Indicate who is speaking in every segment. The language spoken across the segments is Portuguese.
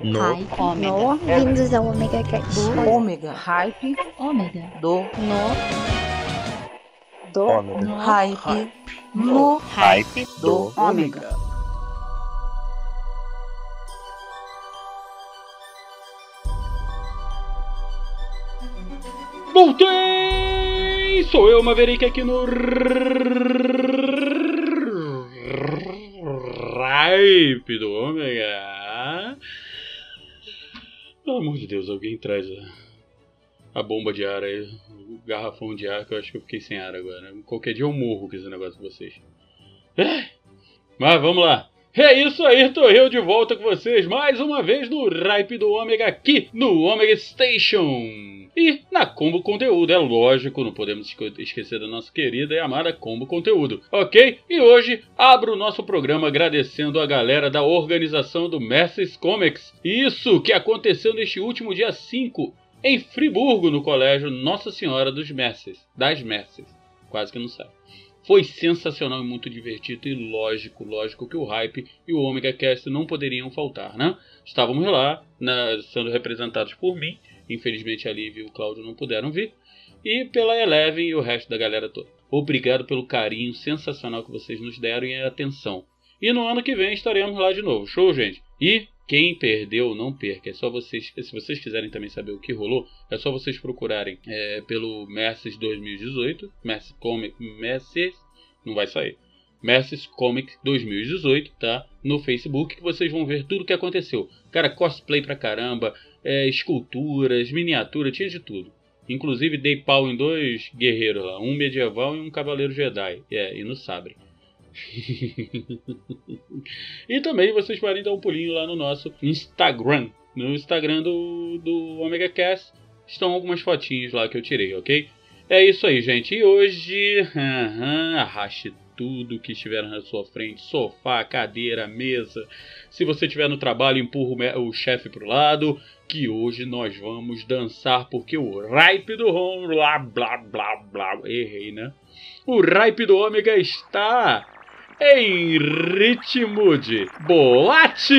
Speaker 1: No.
Speaker 2: Hype.
Speaker 3: Ômega.
Speaker 2: No. Vindos ao Omega Cast.
Speaker 4: Ômega. Hype
Speaker 2: Ômega.
Speaker 4: do.
Speaker 2: No.
Speaker 4: Do.
Speaker 1: Ômega.
Speaker 2: No.
Speaker 4: Hype. No.
Speaker 1: Hype
Speaker 4: Do.
Speaker 1: do
Speaker 4: Ômega.
Speaker 5: Voltei! Sou eu, Maverick, aqui no Ripe do Ômega. Pelo amor de Deus, alguém traz a, a bomba de ar aí, o garrafão de ar, que eu acho que eu fiquei sem ar agora. Qualquer dia eu morro com esse negócio com vocês. Ai, Mas vamos lá. É isso aí, tô eu de volta com vocês mais uma vez no Ripe do Ômega aqui no Ômega Station. E na Combo Conteúdo, é lógico, não podemos esquecer da nossa querida e amada Combo Conteúdo, ok? E hoje abro o nosso programa agradecendo a galera da organização do Messes Comics. Isso que aconteceu neste último dia 5 em Friburgo, no colégio Nossa Senhora dos Messes, das Messes. Quase que não sabe. Foi sensacional e muito divertido e lógico, lógico que o hype e o Omega Cast não poderiam faltar, né? Estávamos lá, na- sendo representados por mim, infelizmente a Liv e o Cláudio não puderam vir, e pela Eleven e o resto da galera toda. Obrigado pelo carinho sensacional que vocês nos deram e atenção. E no ano que vem estaremos lá de novo. Show, gente? E quem perdeu, não perca. É só vocês. Se vocês quiserem também saber o que rolou, é só vocês procurarem é, pelo Messes 2018. Messes Comic. Não vai sair. Messes Comic 2018, tá? No Facebook, que vocês vão ver tudo o que aconteceu. Cara, cosplay pra caramba, é, esculturas, miniatura, tinha de tudo. Inclusive dei pau em dois guerreiros lá, um medieval e um cavaleiro Jedi. É, e no sabre. e também vocês podem dar um pulinho lá no nosso Instagram. No Instagram do, do Omega Cast estão algumas fotinhos lá que eu tirei, ok? É isso aí, gente. E hoje, aham, arraste tudo que estiver na sua frente: sofá, cadeira, mesa. Se você estiver no trabalho, empurra o o chefe pro lado. Que hoje nós vamos dançar, porque o Ripe do Home. Blá, blá, blá, blá. Errei, né? O Ripe do Ômega está em ritmo de boate!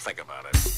Speaker 6: Think about it.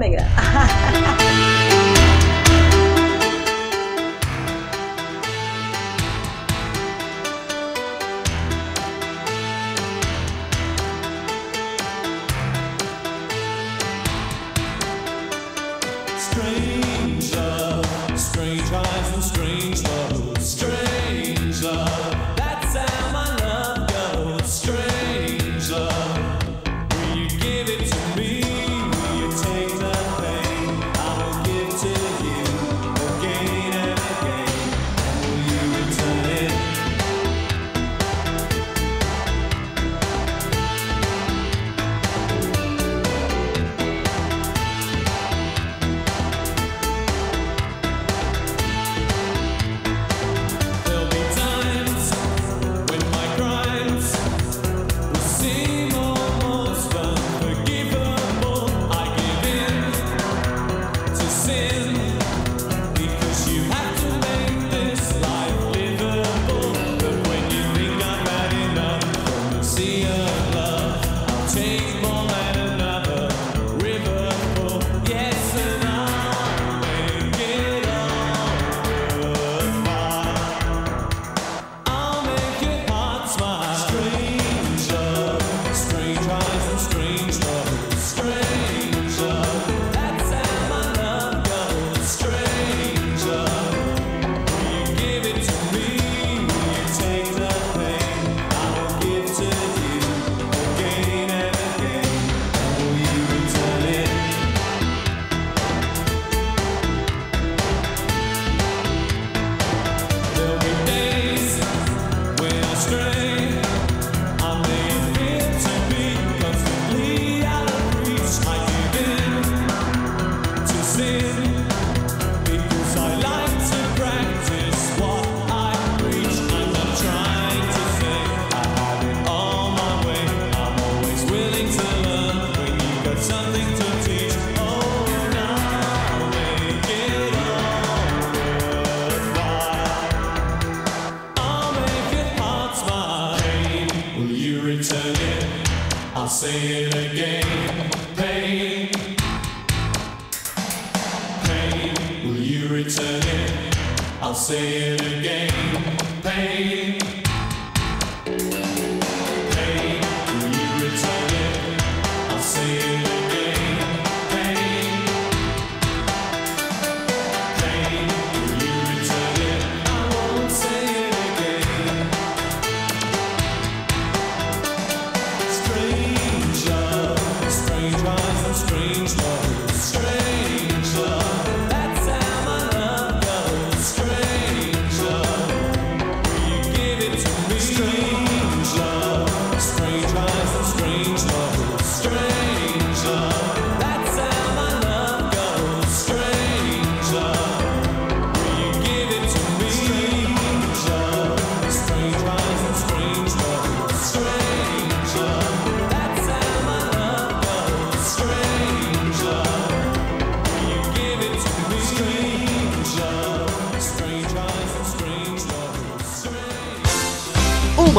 Speaker 6: coming.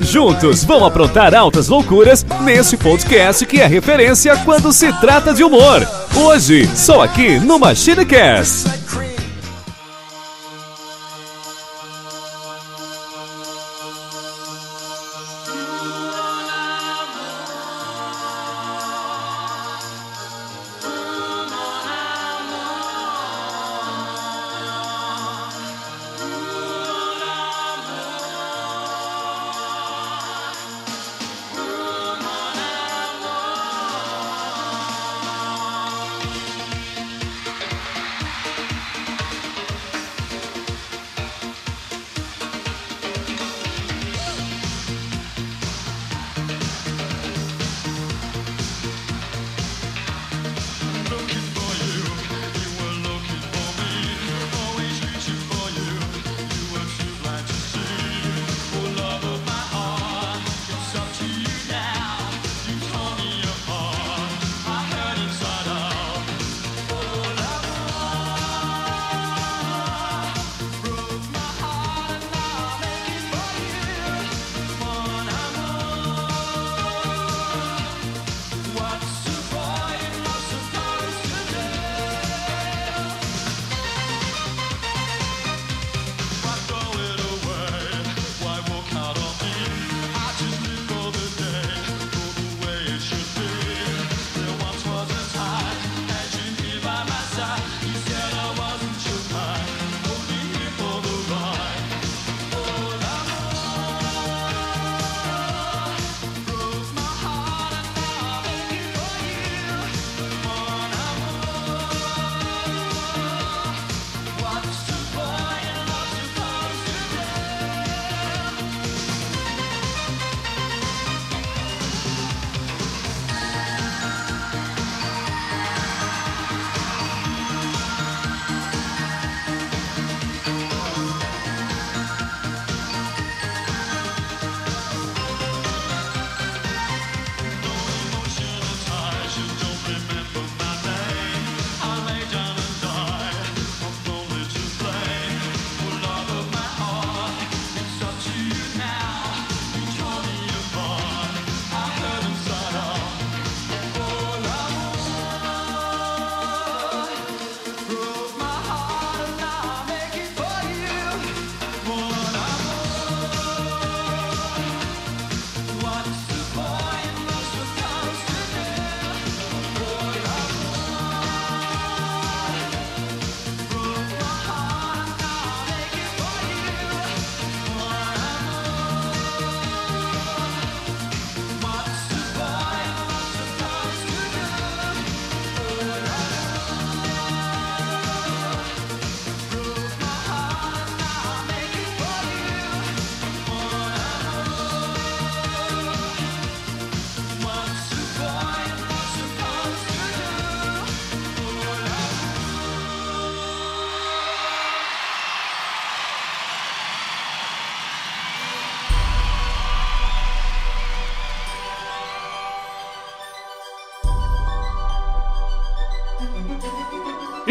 Speaker 7: Juntos vão aprontar altas loucuras nesse podcast que é referência quando se trata de humor. Hoje, só aqui no MachineCast.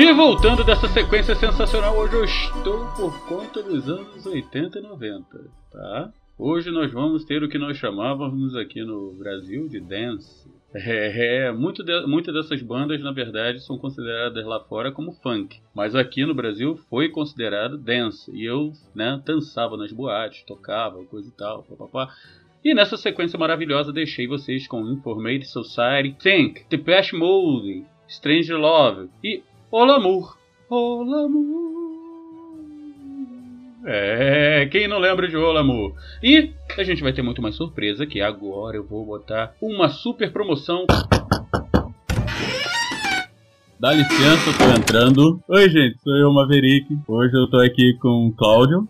Speaker 5: E voltando dessa sequência sensacional, hoje eu estou por conta dos anos 80 e 90, tá? Hoje nós vamos ter o que nós chamávamos aqui no Brasil de dance. É, é muito de, muitas dessas bandas, na verdade, são consideradas lá fora como funk. Mas aqui no Brasil foi considerado dance. E eu, né, dançava nas boates, tocava, coisa e tal, papapá. E nessa sequência maravilhosa deixei vocês com Informative Society, Think, Depeche Mode, Strange Love e Olamour. Olamour. É, quem não lembra de Olamour? E a gente vai ter muito mais surpresa que agora eu vou botar uma super promoção. Dá licença, eu tô entrando. Oi, gente, sou eu, Maverick. Hoje eu tô aqui com o Cláudio,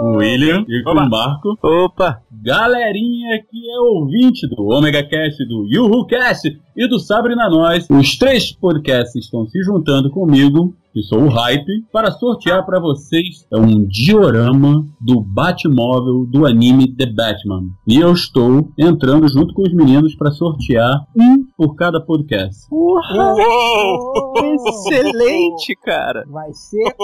Speaker 5: o William e com o Marco.
Speaker 8: Opa!
Speaker 5: Galerinha que é ouvinte do Omega Cast, do Yuhu Cast e do Sabre na Nós. Os três podcasts estão se juntando comigo, que sou o Hype, para sortear para vocês um diorama do Batmóvel do anime The Batman. E eu estou entrando junto com os meninos para sortear um por cada podcast.
Speaker 8: Uou! Excelente, cara!
Speaker 4: Vai ser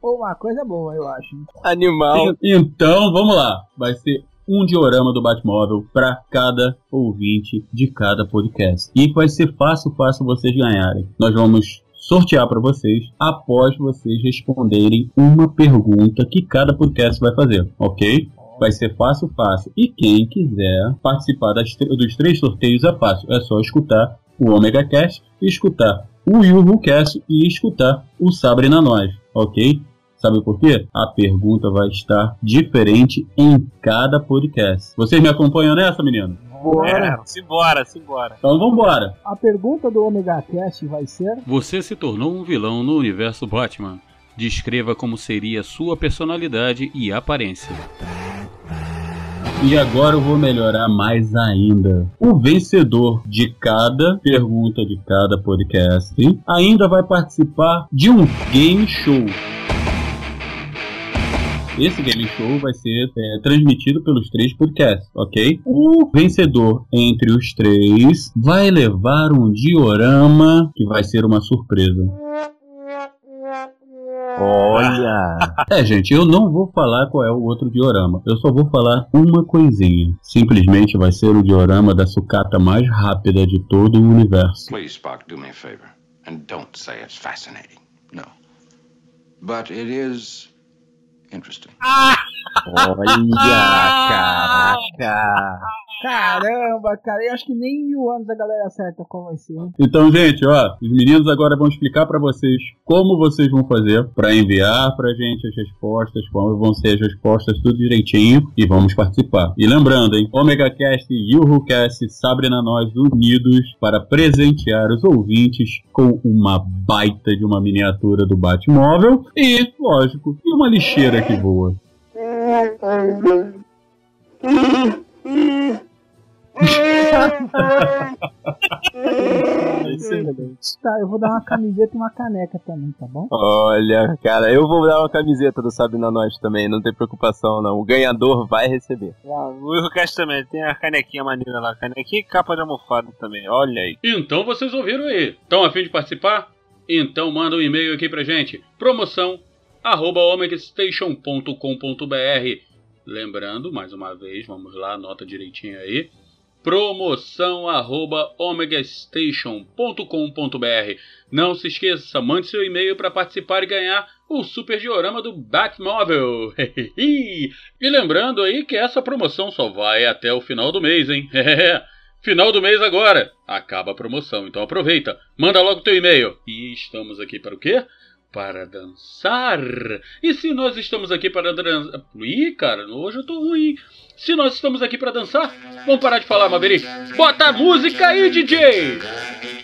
Speaker 4: uma coisa boa, eu acho.
Speaker 8: Animal.
Speaker 5: Então, vamos lá. Vai ser um diorama do Batmóvel para cada ouvinte de cada podcast. E vai ser fácil, fácil vocês ganharem. Nós vamos sortear para vocês após vocês responderem uma pergunta que cada podcast vai fazer, ok? Vai ser fácil, fácil. E quem quiser participar das, dos três sorteios é fácil. É só escutar o Omega Cast, escutar o Yuhu Cast e escutar o Sabre na Nós, ok? Sabe por quê? A pergunta vai estar diferente em cada podcast. Vocês me acompanham nessa, menino?
Speaker 4: Bora.
Speaker 8: É, simbora, simbora.
Speaker 5: Então vambora.
Speaker 4: A pergunta do Omega Cast vai ser:
Speaker 5: Você se tornou um vilão no universo Batman. Descreva como seria sua personalidade e aparência. E agora eu vou melhorar mais ainda. O vencedor de cada pergunta de cada podcast ainda vai participar de um game show. Esse game show vai ser é, transmitido pelos três podcasts, ok? O vencedor entre os três vai levar um diorama que vai ser uma surpresa.
Speaker 8: Olha!
Speaker 5: É, gente, eu não vou falar qual é o outro diorama. Eu só vou falar uma coisinha. Simplesmente vai ser o diorama da sucata mais rápida de todo o universo.
Speaker 9: Please, Spock, do me a favor. And don't say it's fascinating. No. But it is interesting.
Speaker 8: Olha, caraca!
Speaker 4: Caramba, cara, eu acho que nem em mil anos a galera acerta qual vai ser. hein?
Speaker 5: Então, gente, ó, os meninos agora vão explicar pra vocês como vocês vão fazer pra enviar pra gente as respostas, como vão ser as respostas, tudo direitinho e vamos participar. E lembrando, hein, Omega Cast e Yuhu Cast Sabre na Nós unidos para presentear os ouvintes com uma baita de uma miniatura do Batmóvel e, lógico, e uma lixeira que voa.
Speaker 8: Excelente.
Speaker 4: Tá, eu vou dar uma camiseta e uma caneca também, tá bom?
Speaker 8: Olha, cara, eu vou dar uma camiseta do Sabe na Nós também, não tem preocupação não. O ganhador vai receber.
Speaker 10: O Errocast também tem a canequinha maneira lá, canequinha e capa de almofada também, olha aí.
Speaker 5: Então vocês ouviram aí. Estão a fim de participar? Então manda um e-mail aqui pra gente. Promoção arroba omegastation.com.br Lembrando, mais uma vez, vamos lá, anota direitinho aí. Promoção arroba omegastation.com.br Não se esqueça, mande seu e-mail para participar e ganhar o super diorama do Batmóvel. e lembrando aí que essa promoção só vai até o final do mês, hein? Final do mês agora. Acaba a promoção, então aproveita. Manda logo teu e-mail. E estamos aqui para o quê? Para dançar. E se nós estamos aqui para dançar. Ih, cara, hoje eu tô ruim. Se nós estamos aqui para dançar, vamos parar de falar, Maverick. Bota a música aí, DJ!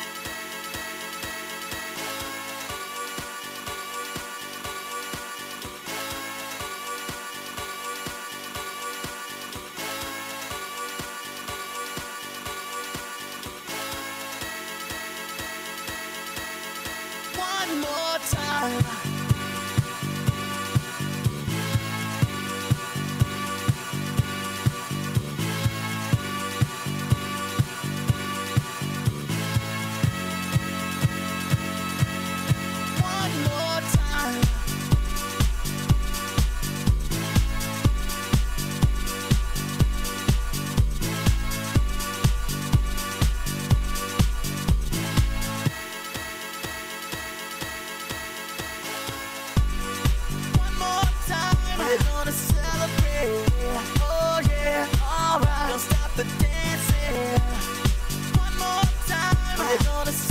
Speaker 3: You're gonna see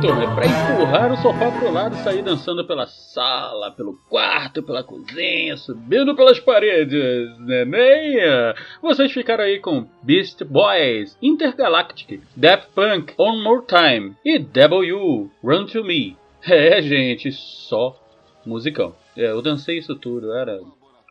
Speaker 5: Turma. É pra empurrar o sofá pro lado, sair dançando pela sala, pelo quarto, pela cozinha, subindo pelas paredes, né? Meia. Vocês ficaram aí com Beast Boys, Intergalactic, Daft Punk, One More Time e W, Run to Me. É, gente, só musicão. É, eu dancei isso tudo, era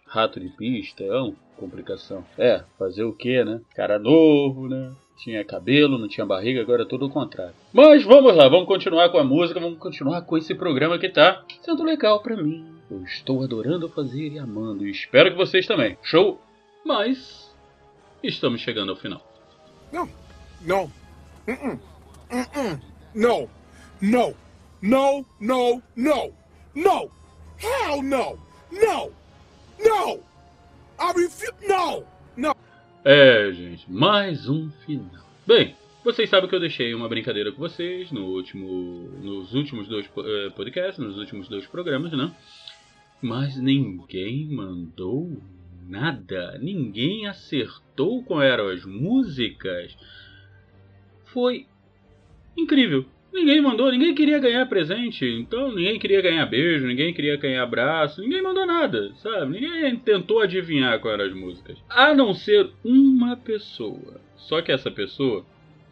Speaker 5: rato de pista, é uma complicação. É, fazer o que, né? Cara novo, né? Tinha cabelo, não tinha barriga, agora é tudo o contrário. Mas vamos lá, vamos continuar com a música, vamos continuar com esse programa que tá sendo legal pra mim. Eu estou adorando fazer e amando, e espero que vocês também. Show? Mas estamos chegando ao final.
Speaker 11: No. No. Mm-mm. Mm-mm. No. No. No. No. No. No. Hell no. No. No. I refuse. No. No.
Speaker 5: É, gente, mais um final. Bem, vocês sabem que eu deixei uma brincadeira com vocês no último, nos últimos dois eh, podcasts, nos últimos dois programas, né? Mas ninguém mandou nada, ninguém acertou qual eram as músicas. Foi incrível. Ninguém mandou, ninguém queria ganhar presente, então ninguém queria ganhar beijo, ninguém queria ganhar abraço, ninguém mandou nada, sabe? Ninguém tentou adivinhar quais eram as músicas. A não ser uma pessoa. Só que essa pessoa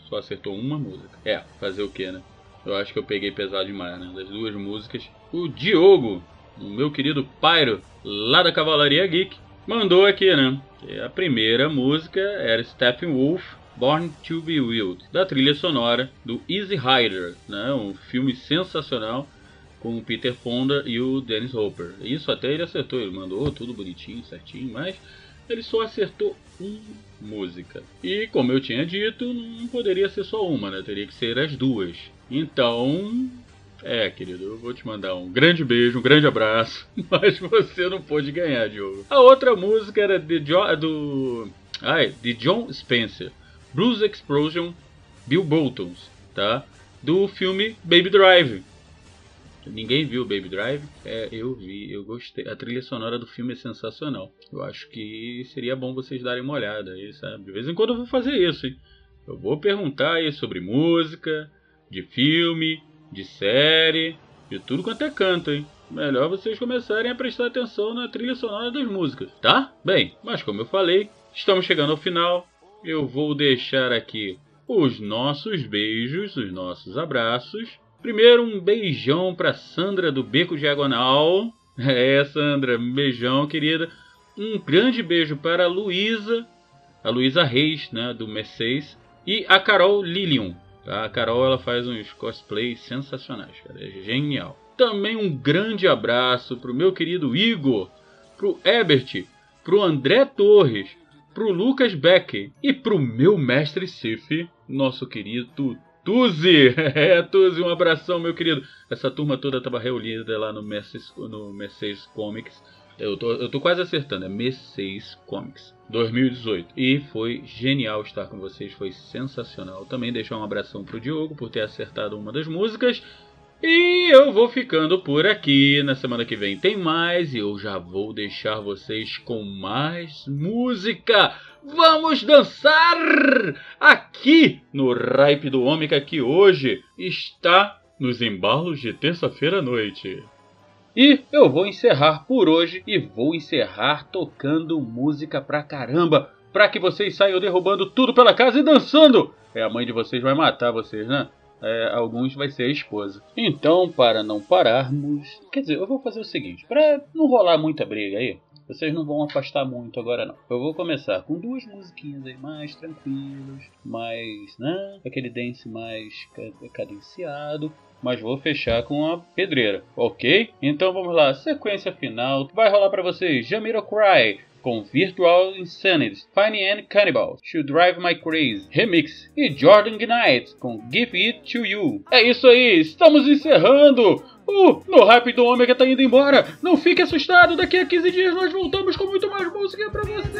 Speaker 5: só acertou uma música. É, fazer o que, né? Eu acho que eu peguei pesado demais, né? Das duas músicas. O Diogo, o meu querido Pyro, lá da Cavalaria Geek, mandou aqui, né? A primeira música era Steppenwolf, Born to Be Wild, da trilha sonora do Easy Rider, né? Um filme sensacional com o Peter Fonda e o Dennis Hopper. Isso até ele acertou, ele mandou tudo bonitinho, certinho, mas ele só acertou uma música. E como eu tinha dito, não poderia ser só uma, né? Teria que ser as duas. Então, é, querido, eu vou te mandar um grande beijo, um grande abraço, mas você não pôde ganhar, Diogo. A outra música era de jo do ai, de John Spencer. Blues Explosion Bill Boltons, tá? Do filme Baby Drive. Ninguém viu Baby Drive? É, eu vi, eu gostei. A trilha sonora do filme é sensacional. Eu acho que seria bom vocês darem uma olhada aí, sabe? De vez em quando eu vou fazer isso, hein? Eu vou perguntar aí sobre música, de filme, de série, de tudo quanto é canto, hein? Melhor vocês começarem a prestar atenção na trilha sonora das músicas, tá? Bem, mas como eu falei, estamos chegando ao final. Eu vou deixar aqui os nossos beijos, os nossos abraços. Primeiro, um beijão para Sandra do Beco Diagonal. É, Sandra, beijão, querida. Um grande beijo para a Luísa, a Luísa Reis, né, do Mercedes. E a Carol Lilium. Tá? A Carol ela faz uns cosplays sensacionais, cara. É genial. Também um grande abraço pro meu querido Igor, pro Ebert, pro André Torres, pro Lucas Beck e pro meu mestre Sif, nosso querido Tuzi. É, Tuzi, um abração, meu querido. Essa turma toda tava reunida lá no Mercedes, no Mercedes Comics. Eu tô, eu tô quase acertando, é Mercedes Comics 2018. E foi genial estar com vocês, foi sensacional. Também deixar um abração pro Diogo por ter acertado uma das músicas. E eu vou ficando por aqui. Na semana que vem tem mais e eu já vou deixar vocês com mais música. Vamos dançar aqui no Ripe do Ômega que hoje está nos embalos de terça-feira à noite. E eu vou encerrar por hoje e vou encerrar tocando música pra caramba, pra que vocês saiam derrubando tudo pela casa e dançando. É, a mãe de vocês vai matar vocês, né? É, alguns vai ser a esposa. Então, para não pararmos. Quer dizer, eu vou fazer o seguinte: para não rolar muita briga aí, vocês não vão afastar muito agora não. Eu vou começar com duas musiquinhas aí mais tranquilas, mais, né? Aquele dance mais ca- cadenciado. Mas vou fechar com a pedreira, ok? Então vamos lá, sequência final. Vai rolar para vocês Jamiroquai com Virtual Insanity, Fine and Cannibal, Should Drive My Crazy, Remix e Jordan Knight com Give It To You. É isso aí, estamos encerrando! Uh, no Hype do Ômega tá indo embora! Não fique assustado, daqui a 15 dias nós voltamos com muito mais música pra você!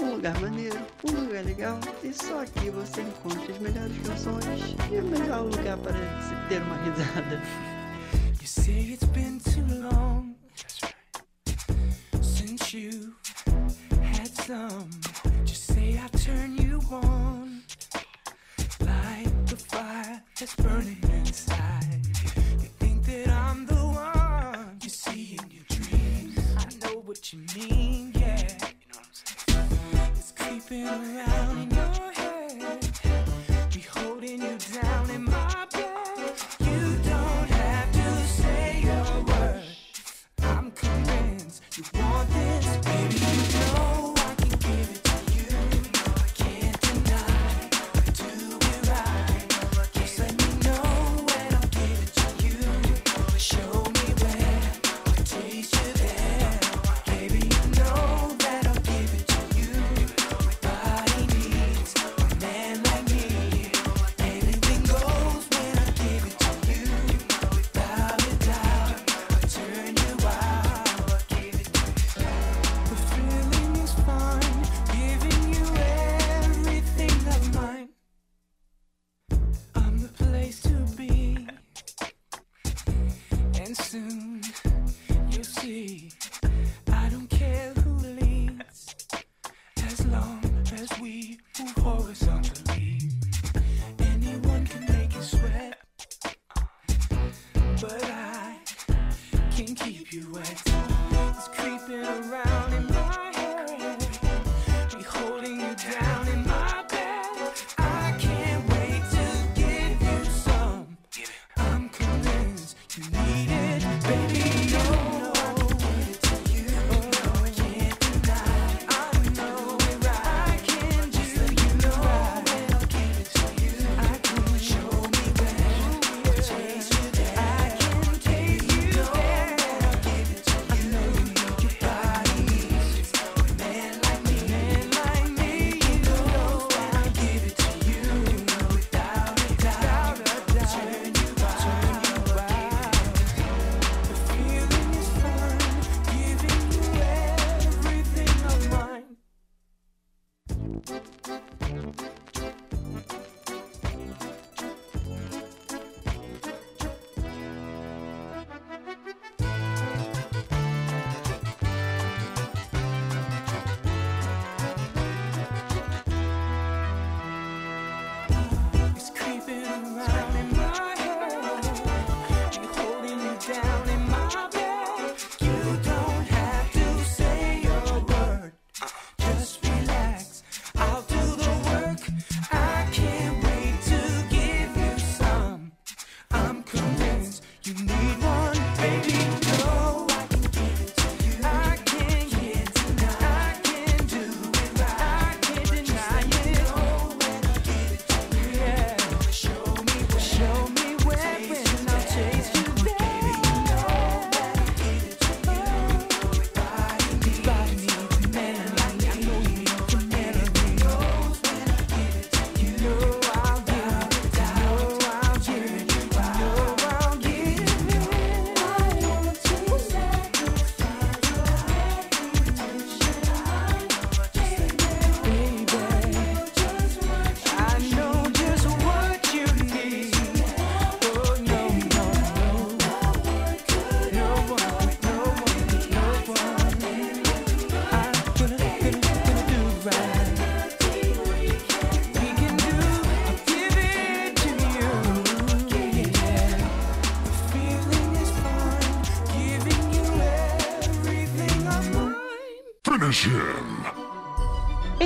Speaker 12: Um lugar maneiro, um lugar legal. E só aqui você encontra as melhores canções. E é o melhor lugar para se ter uma risada.